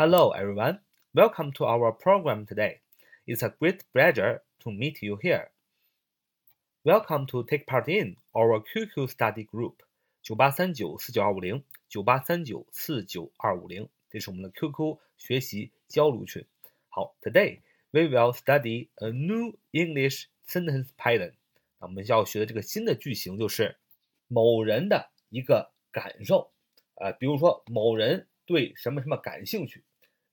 Hello, everyone. Welcome to our program today. It's a great pleasure to meet you here. Welcome to take part in our QQ study group 九八三九四九二五零九八三九四九二五零，这是我们的 QQ 学习交流群。好，Today we will study a new English sentence pattern. 那我们要学的这个新的句型就是某人的一个感受。啊，比如说某人对什么什么感兴趣，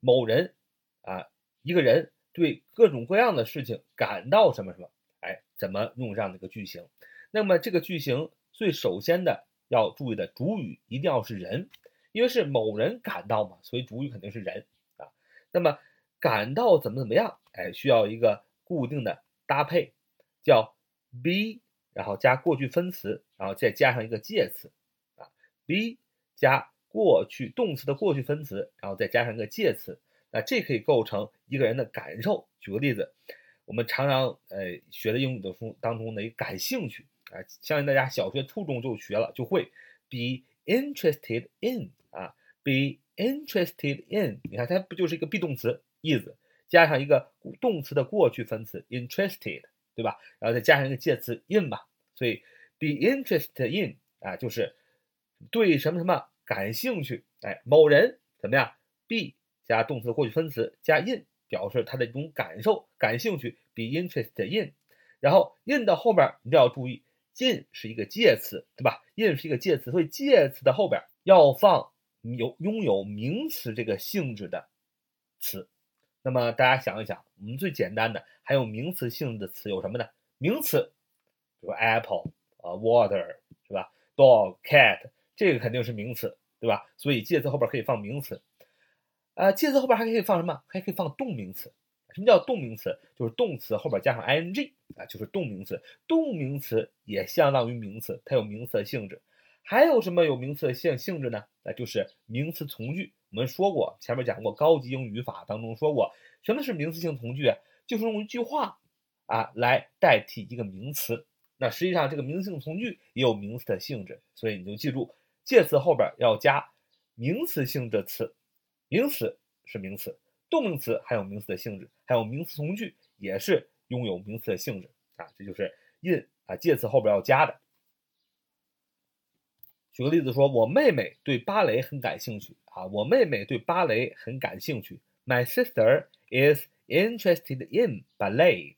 某人啊，一个人对各种各样的事情感到什么什么，哎，怎么用这样的一个句型？那么这个句型最首先的要注意的主语一定要是人，因为是某人感到嘛，所以主语肯定是人啊。那么感到怎么怎么样？哎，需要一个固定的搭配，叫 be，然后加过去分词，然后再加上一个介词啊，be。加过去动词的过去分词，然后再加上一个介词，啊这可以构成一个人的感受。举个例子，我们常常呃学的英语的书当中的一个感兴趣啊，相信大家小学、初中就学了，就会 be interested in 啊，be interested in。你看它不就是一个 be 动词 is 加上一个动词的过去分词 interested，对吧？然后再加上一个介词 in 吧，所以 be interested in 啊就是。对什么什么感兴趣？哎，某人怎么样？be 加动词过去分词加 in 表示他的一种感受、感兴趣。be interested in，然后 in 的后边你都要注意，in 是一个介词，对吧？in 是一个介词，所以介词的后边要放有拥有名词这个性质的词。那么大家想一想，我们最简单的还有名词性质的词有什么呢？名词，比如 apple 啊，water 是吧？dog、cat。这个肯定是名词，对吧？所以介词后边可以放名词，啊，介词后边还可以放什么？还可以放动名词。什么叫动名词？就是动词后边加上 ing 啊，就是动名词。动名词也相当于名词，它有名词的性质。还有什么有名词的性性质呢？那就是名词从句。我们说过，前面讲过高级英语语法当中说过，什么是名词性从句？就是用一句话啊来代替一个名词。那实际上这个名词性从句也有名词的性质，所以你就记住。介词后边要加名词性的词，名词是名词，动名词还有名词的性质，还有名词从句也是拥有名词的性质啊，这就是 in 啊，介词后边要加的。举个例子说，我妹妹对芭蕾很感兴趣啊，我妹妹对芭蕾很感兴趣。My sister is interested in ballet.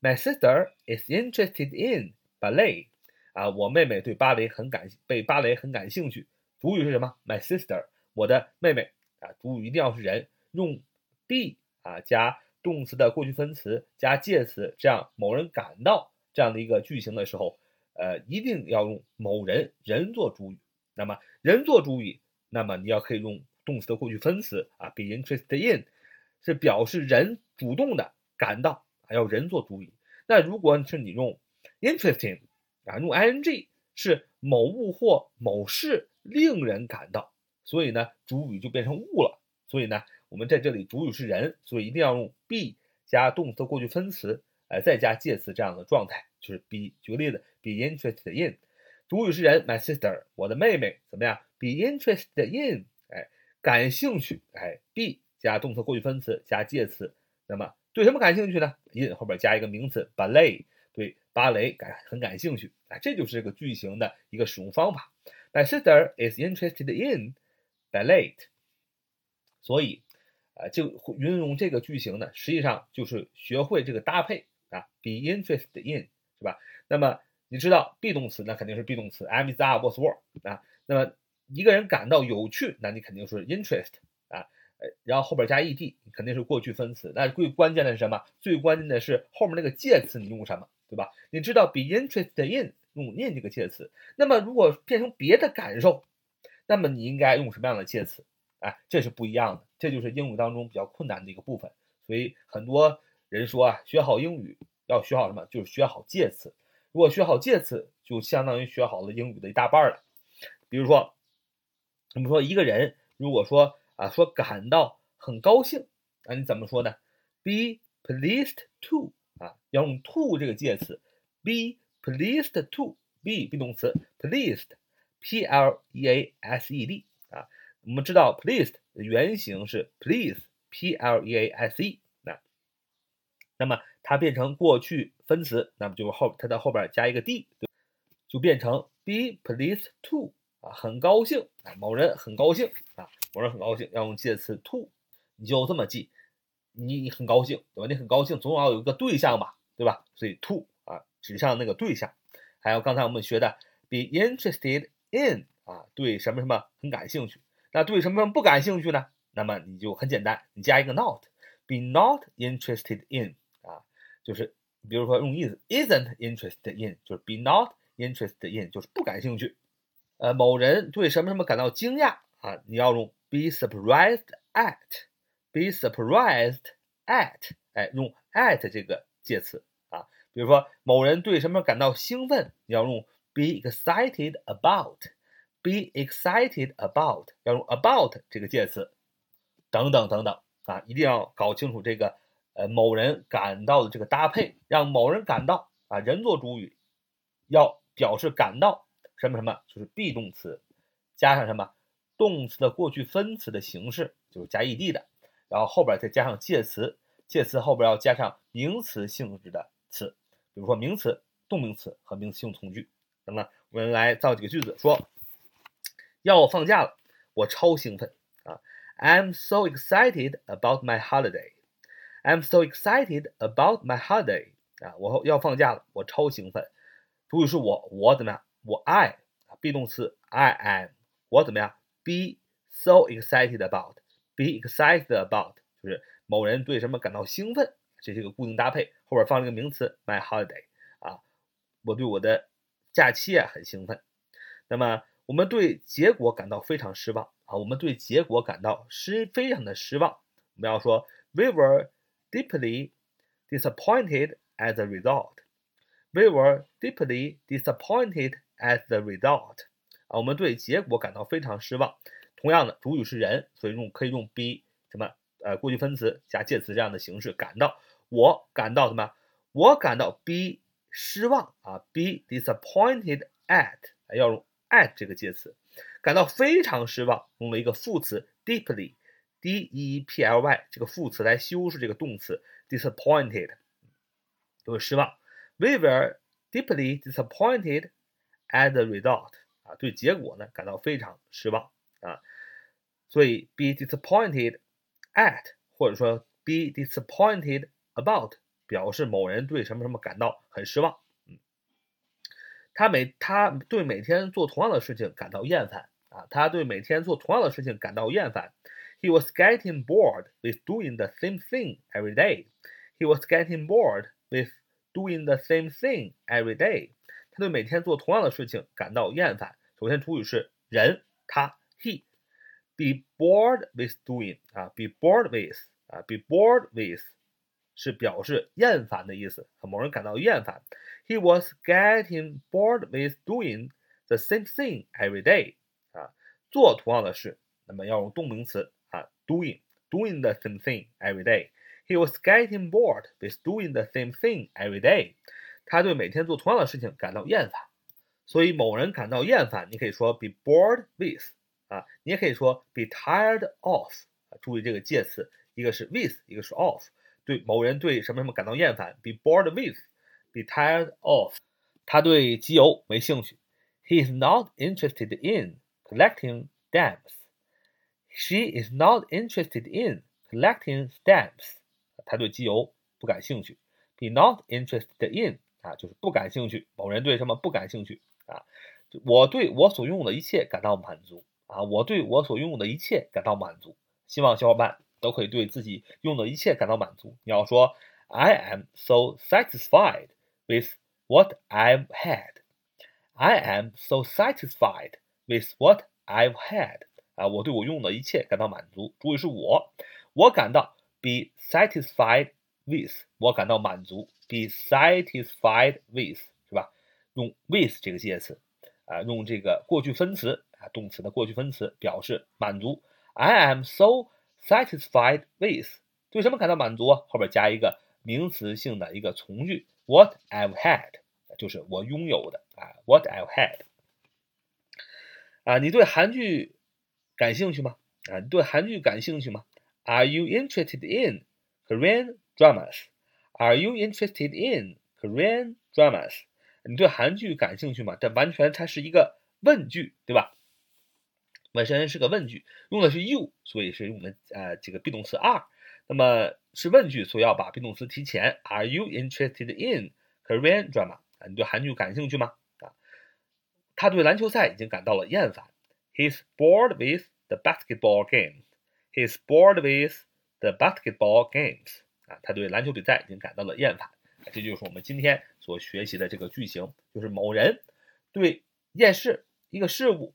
My sister is interested in ballet. 啊，我妹妹对芭蕾很感，被芭蕾很感兴趣。主语是什么？My sister，我的妹妹啊。主语一定要是人，用 be 啊加动词的过去分词加介词，这样某人感到这样的一个句型的时候，呃，一定要用某人人做主语。那么人做主语，那么你要可以用动词的过去分词啊，be interested in，是表示人主动的感到，还要人做主语。那如果是你用 interesting。啊，用 ing 是某物或某事令人感到，所以呢，主语就变成物了。所以呢，我们在这里主语是人，所以一定要用 be 加动词的过去分词，哎，再加介词这样的状态，就是 be。举个例子，be interested in，主语是人，my sister，我的妹妹怎么样？be interested in，哎，感兴趣，哎，be 加动词过去分词加介词，那么对什么感兴趣呢？in 后边加一个名词，ballet。对芭蕾感很感兴趣啊，这就是这个句型的一个使用方法。My sister is interested in ballet。所以啊，就运用这个句型呢，实际上就是学会这个搭配啊，be interested in 是吧？那么你知道 be 动词那肯定是 be 动词，am is are was were 啊。那么一个人感到有趣，那你肯定是 interest 啊，然后后边加 ed 肯定是过去分词。那最关键的是什么？最关键的是后面那个介词你用什么？对吧？你知道 be interested in 用 in 这个介词，那么如果变成别的感受，那么你应该用什么样的介词？哎，这是不一样的，这就是英语当中比较困难的一个部分。所以很多人说啊，学好英语要学好什么？就是学好介词。如果学好介词，就相当于学好了英语的一大半了。比如说，我们说一个人如果说啊说感到很高兴，那你怎么说呢？Be pleased to。啊，要用 to 这个介词，be pleased to be be 动词 pleased Pleased 啊，我们知道 pleased 的原型是 please，p l e a s e，那那么它变成过去分词，那么就后它在后边加一个 d，就变成 be pleased to 啊，很高兴啊，某人很高兴啊，某人很高兴，要用介词 to，你就这么记，你很高兴对吧？你很高兴，总要有一个对象吧，对吧？所以 to 啊，指向那个对象。还有刚才我们学的 be interested in 啊，对什么什么很感兴趣。那对什么什么不感兴趣呢？那么你就很简单，你加一个 not，be not interested in 啊，就是比如说用 is isn't interested in，就是 be not interested in，就是不感兴趣。呃，某人对什么什么感到惊讶啊，你要用 be surprised at，be surprised at，哎，用 at 这个介词啊。比如说某人对什么感到兴奋，你要用。Be excited about，be excited about，要用 about 这个介词，等等等等啊，一定要搞清楚这个呃某人感到的这个搭配，让某人感到啊，人做主语，要表示感到什么什么，就是 be 动词加上什么动词的过去分词的形式，就是加 ed 的，然后后边再加上介词，介词后边要加上名词性质的词。比如说名词、动名词和名词性从句。那么我们来造几个句子，说要我放假了，我超兴奋啊！I'm so excited about my holiday. I'm so excited about my holiday. 啊，我要放假了，我超兴奋。主语是我，我怎么样？我 I，be 动词 I am，我怎么样？Be so excited about. Be excited about 就是某人对什么感到兴奋。这是一个固定搭配，后边放了一个名词 my holiday 啊，我对我的假期啊很兴奋。那么我们对结果感到非常失望啊，我们对结果感到失非常的失望。我们要说 we were deeply disappointed as a result. We were deeply disappointed as the result. 啊，我们对结果感到非常失望。同样的，主语是人，所以用可以用 be 什么呃过去分词加介词这样的形式感到。我感到什么？我感到 be 失望啊，be disappointed at 要用 at 这个介词，感到非常失望，用了一个副词 deeply，d e p l y 这个副词来修饰这个动词 disappointed，就是失望。We were deeply disappointed at the result 啊，对结果呢感到非常失望啊，所以 be disappointed at 或者说 be disappointed。About 表示某人对什么什么感到很失望，嗯，他每他对每天做同样的事情感到厌烦啊，他对每天做同样的事情感到厌烦。He was getting bored with doing the same thing every day. He was getting bored with doing the same thing every day. 他对每天做同样的事情感到厌烦。首先，主语是人，他，he。Be bored with doing 啊，be bored with 啊，be bored with。是表示厌烦的意思，某人感到厌烦。He was getting bored with doing the same thing every day。啊，做同样的事，那么要用动名词啊，doing，doing the same thing every day。He was getting bored with doing the same thing every day。他对每天做同样的事情感到厌烦。所以某人感到厌烦，你可以说 be bored with。啊，你也可以说 be tired of。啊，注意这个介词，一个是 with，一个是 of。对某人对什么什么感到厌烦，be bored with，be tired of。他对集邮没兴趣，he is not interested in collecting stamps。She is not interested in collecting stamps。他对集邮不感兴趣，be not interested in 啊，就是不感兴趣。某人对什么不感兴趣啊？我对我所拥有的一切感到满足啊！我对我所拥有的一切感到满足。希望小伙伴。都可以对自己用的一切感到满足。你要说，I am so satisfied with what I've had. I am so satisfied with what I've had. 啊，我对我用的一切感到满足。主语是我，我感到 be satisfied with，我感到满足。be satisfied with 是吧？用 with 这个介词啊，用这个过去分词啊，动词的过去分词表示满足。I am so Satisfied with 对什么感到满足？后边加一个名词性的一个从句，What I've had 就是我拥有的啊，What I've had 啊，你对韩剧感兴趣吗？啊，你对韩剧感兴趣吗？Are you interested in Korean dramas？Are you interested in Korean dramas？你对韩剧感兴趣吗？这完全它是一个问句，对吧？本身是个问句，用的是 you，所以是用的呃这个 be 动词 are。那么是问句，所以要把 be 动词提前。Are you interested in Korean drama？啊，你对韩剧感兴趣吗？啊，他对篮球赛已经感到了厌烦。He's bored with the basketball game. He's bored with the basketball games. 啊，他对篮球比赛已经感到了厌烦。这就是我们今天所学习的这个句型，就是某人对一件事、一个事物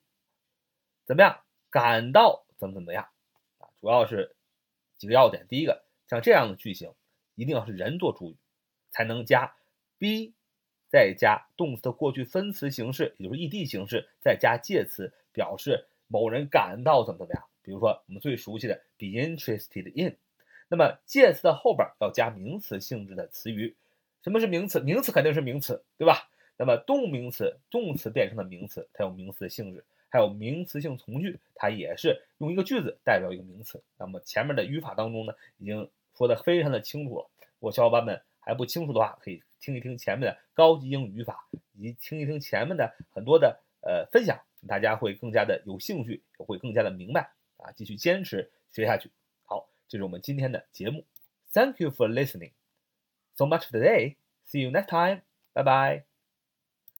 怎么样感到怎么怎么样啊？主要是几个要点。第一个，像这样的句型，一定要是人做主语，才能加 be，再加动词的过去分词形式，也就是 ed 形式，再加介词，表示某人感到怎么怎么样。比如说我们最熟悉的 be interested in，那么介词的后边要加名词性质的词语。什么是名词？名词肯定是名词，对吧？那么动名词、动词变成的名词，它有名词的性质；还有名词性从句，它也是用一个句子代表一个名词。那么前面的语法当中呢，已经说的非常的清楚了。如果小伙伴们还不清楚的话，可以听一听前面的高级英语语法，以及听一听前面的很多的呃分享，大家会更加的有兴趣，也会更加的明白啊，继续坚持学下去。好，这是我们今天的节目。Thank you for listening. so much today. See you next time. Bye bye.